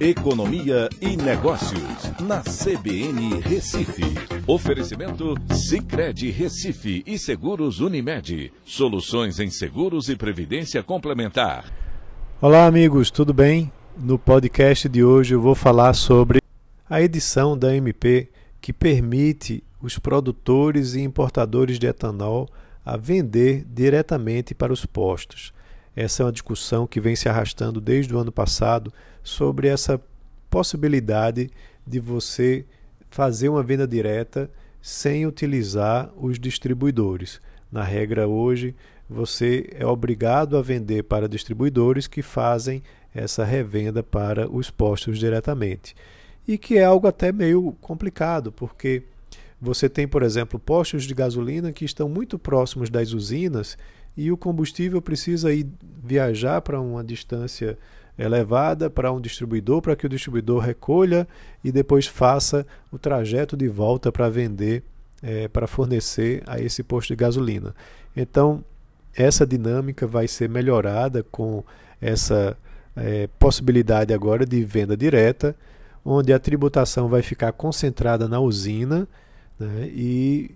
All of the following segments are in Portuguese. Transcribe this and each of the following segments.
Economia e Negócios, na CBN Recife. Oferecimento Cicred Recife e Seguros Unimed. Soluções em seguros e previdência complementar. Olá, amigos, tudo bem? No podcast de hoje eu vou falar sobre a edição da MP que permite os produtores e importadores de etanol a vender diretamente para os postos. Essa é uma discussão que vem se arrastando desde o ano passado sobre essa possibilidade de você fazer uma venda direta sem utilizar os distribuidores. Na regra hoje, você é obrigado a vender para distribuidores que fazem essa revenda para os postos diretamente. E que é algo até meio complicado, porque você tem, por exemplo, postos de gasolina que estão muito próximos das usinas e o combustível precisa ir viajar para uma distância elevada para um distribuidor para que o distribuidor recolha e depois faça o trajeto de volta para vender, é, para fornecer a esse posto de gasolina. Então, essa dinâmica vai ser melhorada com essa é, possibilidade agora de venda direta, onde a tributação vai ficar concentrada na usina né, e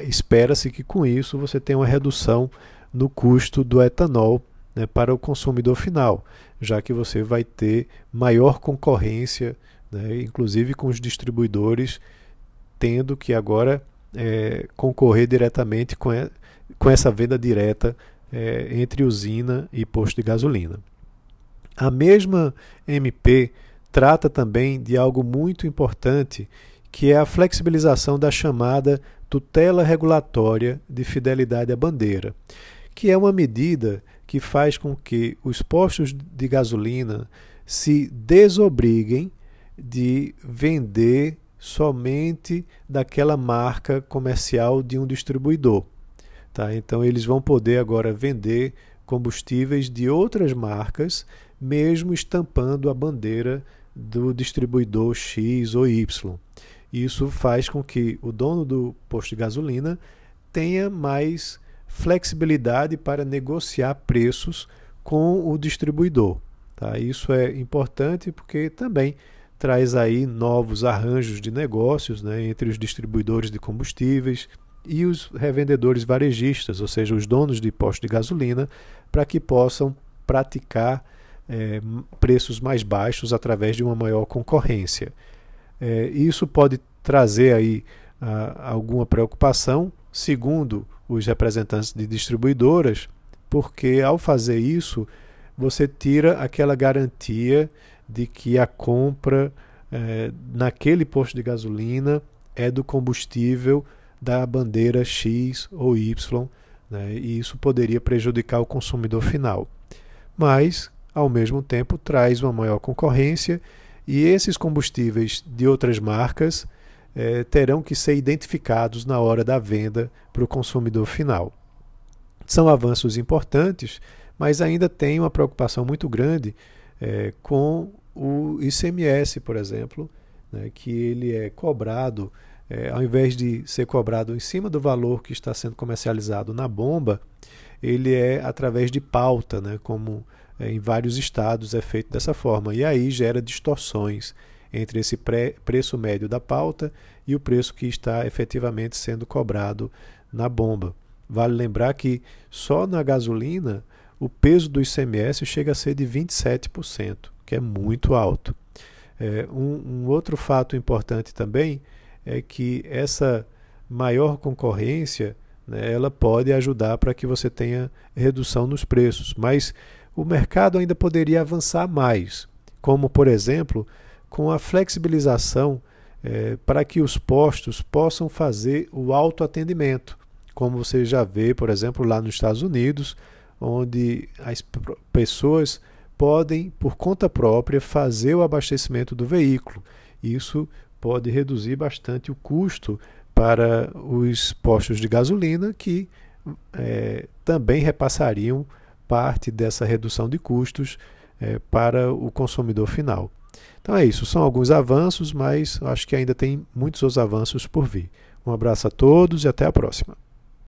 espera-se que com isso você tenha uma redução no custo do etanol né, para o consumidor final, já que você vai ter maior concorrência, né, inclusive com os distribuidores tendo que agora é, concorrer diretamente com, a, com essa venda direta é, entre usina e posto de gasolina. A mesma MP trata também de algo muito importante, que é a flexibilização da chamada tutela regulatória de fidelidade à bandeira que é uma medida que faz com que os postos de gasolina se desobriguem de vender somente daquela marca comercial de um distribuidor. Tá? Então eles vão poder agora vender combustíveis de outras marcas, mesmo estampando a bandeira do distribuidor X ou Y. Isso faz com que o dono do posto de gasolina tenha mais flexibilidade para negociar preços com o distribuidor. Tá? Isso é importante porque também traz aí novos arranjos de negócios né, entre os distribuidores de combustíveis e os revendedores varejistas, ou seja, os donos de postos de gasolina, para que possam praticar é, preços mais baixos através de uma maior concorrência. É, isso pode trazer aí a, alguma preocupação, segundo os representantes de distribuidoras, porque ao fazer isso você tira aquela garantia de que a compra é, naquele posto de gasolina é do combustível da bandeira X ou Y, né, e isso poderia prejudicar o consumidor final. Mas, ao mesmo tempo, traz uma maior concorrência e esses combustíveis de outras marcas é, terão que ser identificados na hora da venda para o consumidor final. São avanços importantes, mas ainda tem uma preocupação muito grande é, com o ICMS, por exemplo, né, que ele é cobrado, é, ao invés de ser cobrado em cima do valor que está sendo comercializado na bomba, ele é através de pauta, né, como é, em vários estados é feito dessa forma, e aí gera distorções entre esse pré, preço médio da pauta e o preço que está efetivamente sendo cobrado na bomba. Vale lembrar que só na gasolina o peso do ICMS chega a ser de 27%, que é muito alto. É, um, um outro fato importante também é que essa maior concorrência né, ela pode ajudar para que você tenha redução nos preços, mas o mercado ainda poderia avançar mais, como por exemplo com a flexibilização é, para que os postos possam fazer o autoatendimento, como você já vê, por exemplo, lá nos Estados Unidos, onde as pessoas podem, por conta própria, fazer o abastecimento do veículo. Isso pode reduzir bastante o custo para os postos de gasolina, que é, também repassariam parte dessa redução de custos é, para o consumidor final. Então é isso, são alguns avanços, mas acho que ainda tem muitos outros avanços por vir. Um abraço a todos e até a próxima.